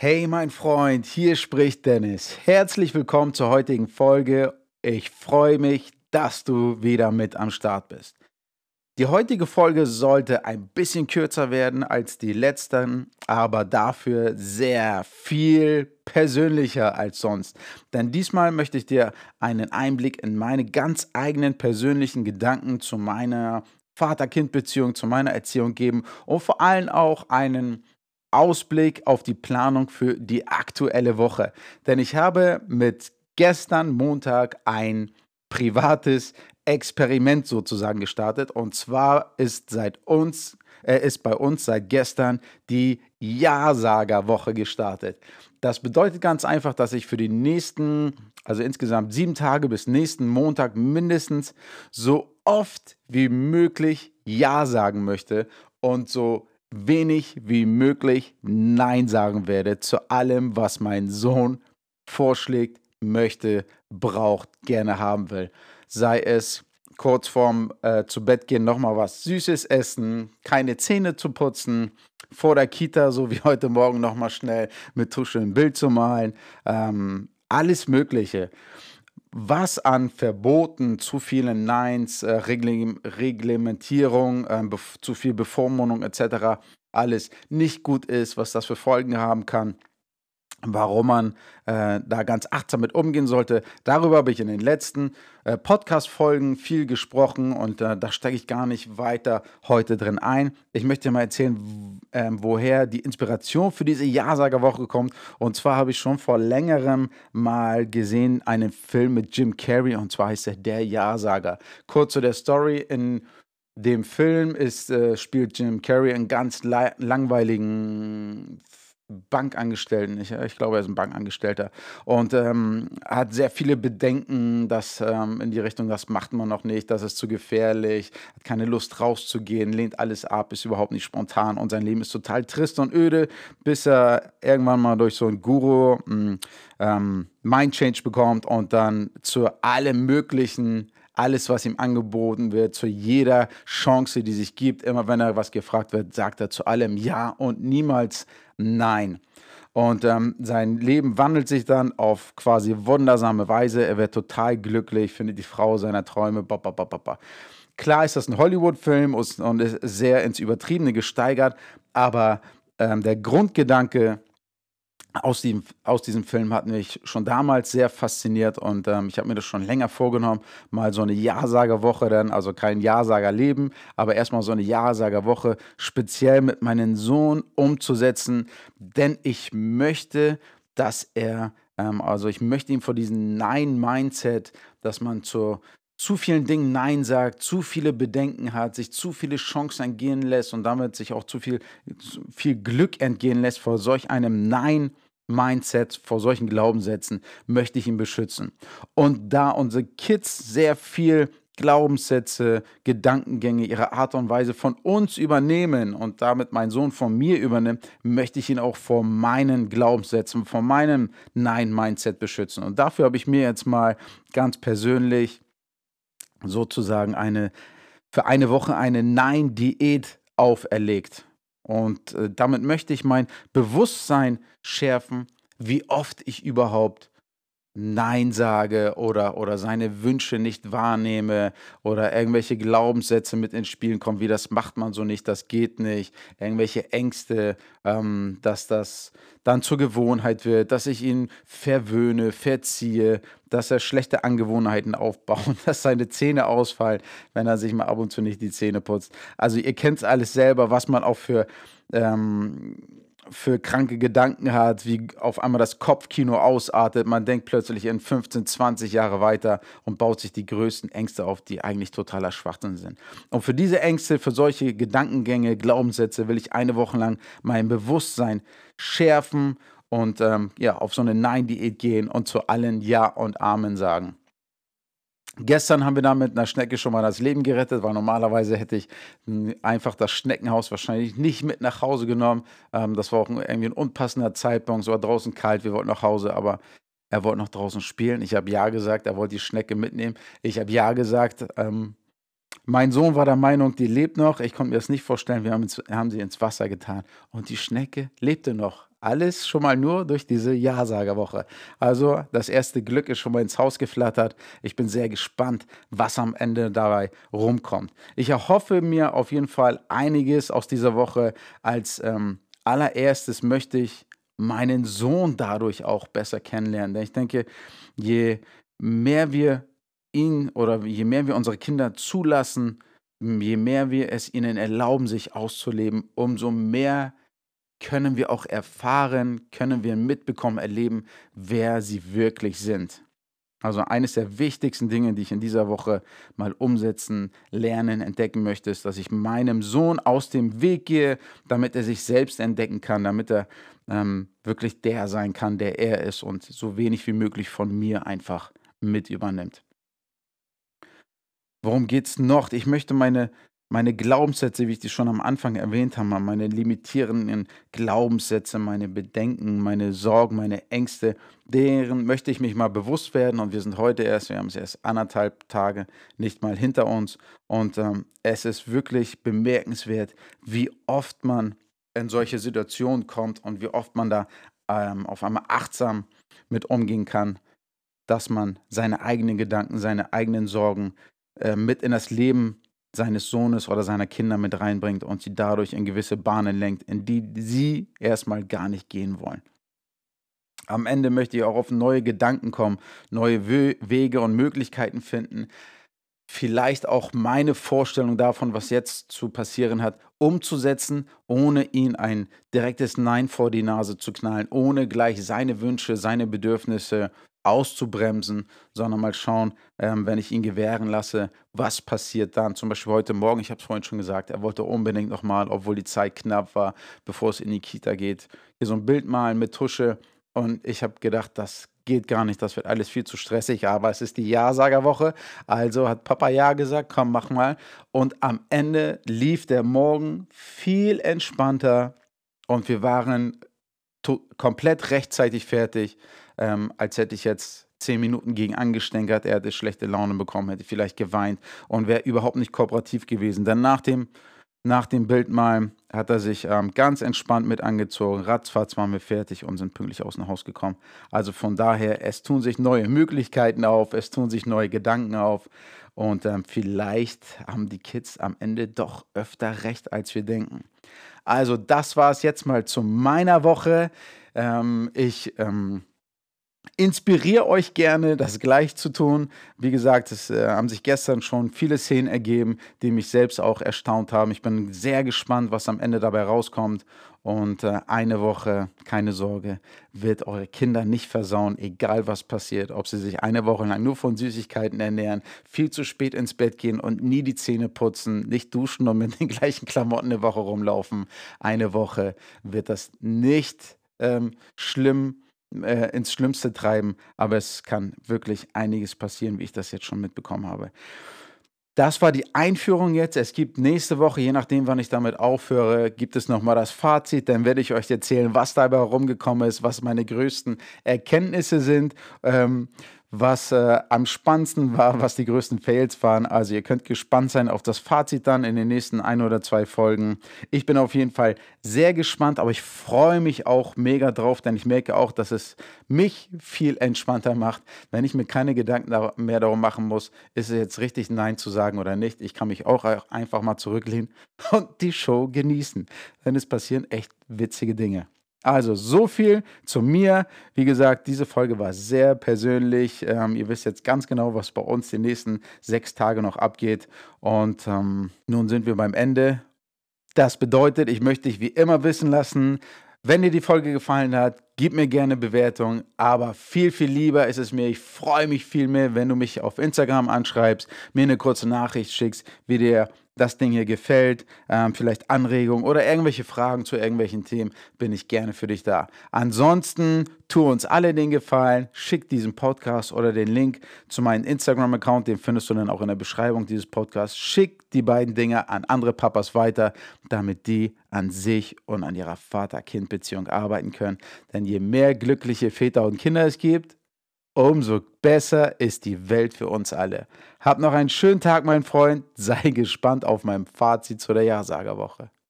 Hey mein Freund, hier spricht Dennis. Herzlich willkommen zur heutigen Folge. Ich freue mich, dass du wieder mit am Start bist. Die heutige Folge sollte ein bisschen kürzer werden als die letzten, aber dafür sehr viel persönlicher als sonst. Denn diesmal möchte ich dir einen Einblick in meine ganz eigenen persönlichen Gedanken zu meiner Vater-Kind-Beziehung, zu meiner Erziehung geben und vor allem auch einen Ausblick auf die Planung für die aktuelle Woche. Denn ich habe mit gestern Montag ein privates Experiment sozusagen gestartet. Und zwar ist seit uns, äh, ist bei uns seit gestern die Ja-Sager-Woche gestartet. Das bedeutet ganz einfach, dass ich für die nächsten, also insgesamt sieben Tage bis nächsten Montag mindestens so oft wie möglich Ja sagen möchte und so wenig wie möglich Nein sagen werde zu allem, was mein Sohn vorschlägt, möchte, braucht, gerne haben will. Sei es kurz vorm äh, zu Bett gehen nochmal was Süßes essen, keine Zähne zu putzen, vor der Kita, so wie heute Morgen nochmal schnell mit Tusche ein Bild zu malen, ähm, alles Mögliche. Was an Verboten, zu vielen Neins, äh, Reglementierung, äh, zu viel Bevormundung etc. alles nicht gut ist, was das für Folgen haben kann warum man äh, da ganz achtsam mit umgehen sollte. Darüber habe ich in den letzten äh, Podcast-Folgen viel gesprochen und äh, da steige ich gar nicht weiter heute drin ein. Ich möchte dir mal erzählen, ähm, woher die Inspiration für diese Ja-Sager-Woche kommt. Und zwar habe ich schon vor längerem mal gesehen einen Film mit Jim Carrey und zwar heißt er Der Ja-Sager. Kurz zu der Story in dem Film ist, äh, spielt Jim Carrey einen ganz langweiligen Bankangestellten. Ich, ich, glaube, er ist ein Bankangestellter und ähm, hat sehr viele Bedenken, dass ähm, in die Richtung, das macht man noch nicht, das ist zu gefährlich, hat keine Lust rauszugehen, lehnt alles ab, ist überhaupt nicht spontan und sein Leben ist total trist und öde, bis er irgendwann mal durch so einen Guru hm, ähm, Mind Change bekommt und dann zu allem möglichen alles, was ihm angeboten wird, zu jeder Chance, die sich gibt. Immer wenn er was gefragt wird, sagt er zu allem Ja und niemals Nein. Und ähm, sein Leben wandelt sich dann auf quasi wundersame Weise. Er wird total glücklich, findet die Frau seiner Träume. Ba, ba, ba, Klar ist das ein Hollywood-Film und ist sehr ins Übertriebene gesteigert, aber ähm, der Grundgedanke aus diesem, aus diesem Film hat mich schon damals sehr fasziniert und ähm, ich habe mir das schon länger vorgenommen, mal so eine Ja-Sager-Woche dann, also kein Ja-Sager-Leben, aber erstmal so eine Ja-Sager-Woche speziell mit meinem Sohn umzusetzen, denn ich möchte, dass er, ähm, also ich möchte ihm vor diesem Nein-Mindset, dass man zu, zu vielen Dingen Nein sagt, zu viele Bedenken hat, sich zu viele Chancen entgehen lässt und damit sich auch zu viel, zu viel Glück entgehen lässt vor solch einem Nein. Mindset, vor solchen Glaubenssätzen möchte ich ihn beschützen. Und da unsere Kids sehr viel Glaubenssätze, Gedankengänge, ihre Art und Weise von uns übernehmen und damit mein Sohn von mir übernimmt, möchte ich ihn auch vor meinen Glaubenssätzen, vor meinem Nein-Mindset beschützen. Und dafür habe ich mir jetzt mal ganz persönlich sozusagen eine, für eine Woche eine Nein-Diät auferlegt. Und äh, damit möchte ich mein Bewusstsein schärfen, wie oft ich überhaupt Nein sage oder, oder seine Wünsche nicht wahrnehme oder irgendwelche Glaubenssätze mit ins Spiel kommen, wie das macht man so nicht, das geht nicht, irgendwelche Ängste, ähm, dass das dann zur Gewohnheit wird, dass ich ihn verwöhne, verziehe, dass er schlechte Angewohnheiten aufbaut, dass seine Zähne ausfallen, wenn er sich mal ab und zu nicht die Zähne putzt. Also ihr kennt es alles selber, was man auch für... Ähm, für kranke Gedanken hat, wie auf einmal das Kopfkino ausartet. Man denkt plötzlich in 15, 20 Jahre weiter und baut sich die größten Ängste auf, die eigentlich totaler Schwachsinn sind. Und für diese Ängste, für solche Gedankengänge, Glaubenssätze will ich eine Woche lang mein Bewusstsein schärfen und ähm, ja, auf so eine Nein-Diät gehen und zu allen Ja und Amen sagen. Gestern haben wir da mit einer Schnecke schon mal das Leben gerettet, weil normalerweise hätte ich einfach das Schneckenhaus wahrscheinlich nicht mit nach Hause genommen. Ähm, das war auch irgendwie ein unpassender Zeitpunkt. Es war draußen kalt, wir wollten nach Hause, aber er wollte noch draußen spielen. Ich habe Ja gesagt, er wollte die Schnecke mitnehmen. Ich habe Ja gesagt. Ähm, mein Sohn war der Meinung, die lebt noch. Ich konnte mir das nicht vorstellen. Wir haben, ins, haben sie ins Wasser getan. Und die Schnecke lebte noch. alles schon mal nur durch diese Ja-Sager-Woche. Also das erste Glück ist schon mal ins Haus geflattert. Ich bin sehr gespannt, was am Ende dabei rumkommt. Ich erhoffe mir auf jeden Fall einiges aus dieser Woche. Als ähm, allererstes möchte ich meinen Sohn dadurch auch besser kennenlernen. Denn ich denke, je mehr wir ihn oder je mehr wir unsere Kinder zulassen, je mehr wir es ihnen erlauben, sich auszuleben, umso mehr können wir auch erfahren, können wir mitbekommen, erleben, wer sie wirklich sind. Also eines der wichtigsten Dinge, die ich in dieser Woche mal umsetzen, lernen, entdecken möchte, ist, dass ich meinem Sohn aus dem Weg gehe, damit er sich selbst entdecken kann, damit er ähm, wirklich der sein kann, der er ist und so wenig wie möglich von mir einfach mit übernimmt. Worum geht es noch? Ich möchte meine meine Glaubenssätze, wie ich die schon am Anfang erwähnt habe, meine limitierenden Glaubenssätze, meine Bedenken, meine Sorgen, meine Ängste, deren möchte ich mich mal bewusst werden. Und wir sind heute erst, wir haben es erst anderthalb Tage nicht mal hinter uns. Und ähm, es ist wirklich bemerkenswert, wie oft man in solche Situationen kommt und wie oft man da ähm, auf einmal achtsam mit umgehen kann, dass man seine eigenen Gedanken, seine eigenen Sorgen äh, mit in das Leben seines Sohnes oder seiner Kinder mit reinbringt und sie dadurch in gewisse Bahnen lenkt, in die sie erstmal gar nicht gehen wollen. Am Ende möchte ich auch auf neue Gedanken kommen, neue Wege und Möglichkeiten finden, vielleicht auch meine Vorstellung davon, was jetzt zu passieren hat, umzusetzen, ohne ihn ein direktes Nein vor die Nase zu knallen, ohne gleich seine Wünsche, seine Bedürfnisse auszubremsen, sondern mal schauen, ähm, wenn ich ihn gewähren lasse, was passiert dann. Zum Beispiel heute Morgen, ich habe es vorhin schon gesagt, er wollte unbedingt nochmal, obwohl die Zeit knapp war, bevor es in die Kita geht, hier so ein Bild malen mit Tusche. Und ich habe gedacht, das geht gar nicht, das wird alles viel zu stressig, aber es ist die Ja-Sager-Woche. Also hat Papa Ja gesagt, komm, mach mal. Und am Ende lief der Morgen viel entspannter und wir waren komplett rechtzeitig fertig ähm, als hätte ich jetzt zehn Minuten gegen angestänkert, er hätte schlechte Laune bekommen, hätte vielleicht geweint und wäre überhaupt nicht kooperativ gewesen. Dann nach dem, nach dem Bildmal hat er sich ähm, ganz entspannt mit angezogen. Ratzfatz waren wir fertig und sind pünktlich aus dem Haus gekommen. Also von daher, es tun sich neue Möglichkeiten auf, es tun sich neue Gedanken auf und ähm, vielleicht haben die Kids am Ende doch öfter recht, als wir denken. Also das war es jetzt mal zu meiner Woche. Ähm, ich ähm, inspiriere euch gerne, das gleich zu tun. Wie gesagt, es äh, haben sich gestern schon viele Szenen ergeben, die mich selbst auch erstaunt haben. Ich bin sehr gespannt, was am Ende dabei rauskommt. Und äh, eine Woche, keine Sorge, wird eure Kinder nicht versauen, egal was passiert. Ob sie sich eine Woche lang nur von Süßigkeiten ernähren, viel zu spät ins Bett gehen und nie die Zähne putzen, nicht duschen und mit den gleichen Klamotten eine Woche rumlaufen. Eine Woche wird das nicht ähm, schlimm äh, ins Schlimmste treiben, aber es kann wirklich einiges passieren, wie ich das jetzt schon mitbekommen habe. Das war die Einführung jetzt. Es gibt nächste Woche, je nachdem, wann ich damit aufhöre, gibt es nochmal das Fazit. Dann werde ich euch erzählen, was dabei rumgekommen ist, was meine größten Erkenntnisse sind. Ähm, was äh, am spannendsten war, was die größten Fails waren. Also ihr könnt gespannt sein auf das Fazit dann in den nächsten ein oder zwei Folgen. Ich bin auf jeden Fall sehr gespannt, aber ich freue mich auch mega drauf, denn ich merke auch, dass es mich viel entspannter macht, wenn ich mir keine Gedanken mehr darum machen muss, ist es jetzt richtig Nein zu sagen oder nicht. Ich kann mich auch einfach mal zurücklehnen und die Show genießen, denn es passieren echt witzige Dinge. Also so viel zu mir. Wie gesagt, diese Folge war sehr persönlich. Ähm, ihr wisst jetzt ganz genau, was bei uns die nächsten sechs Tage noch abgeht. Und ähm, nun sind wir beim Ende. Das bedeutet, ich möchte dich wie immer wissen lassen, wenn dir die Folge gefallen hat, gib mir gerne Bewertung, aber viel, viel lieber ist es mir, ich freue mich viel mehr, wenn du mich auf Instagram anschreibst, mir eine kurze Nachricht schickst, wie dir das Ding hier gefällt, ähm, vielleicht Anregungen oder irgendwelche Fragen zu irgendwelchen Themen, bin ich gerne für dich da. Ansonsten tu uns alle den Gefallen, schick diesen Podcast oder den Link zu meinem Instagram-Account, den findest du dann auch in der Beschreibung dieses Podcasts. Schick die beiden Dinge an andere Papas weiter, damit die an sich und an ihrer Vater-Kind-Beziehung arbeiten können. Denn je mehr glückliche Väter und Kinder es gibt, umso besser ist die Welt für uns alle. Hab noch einen schönen Tag, mein Freund. Sei gespannt auf mein Fazit zu der Jahrsagerwoche.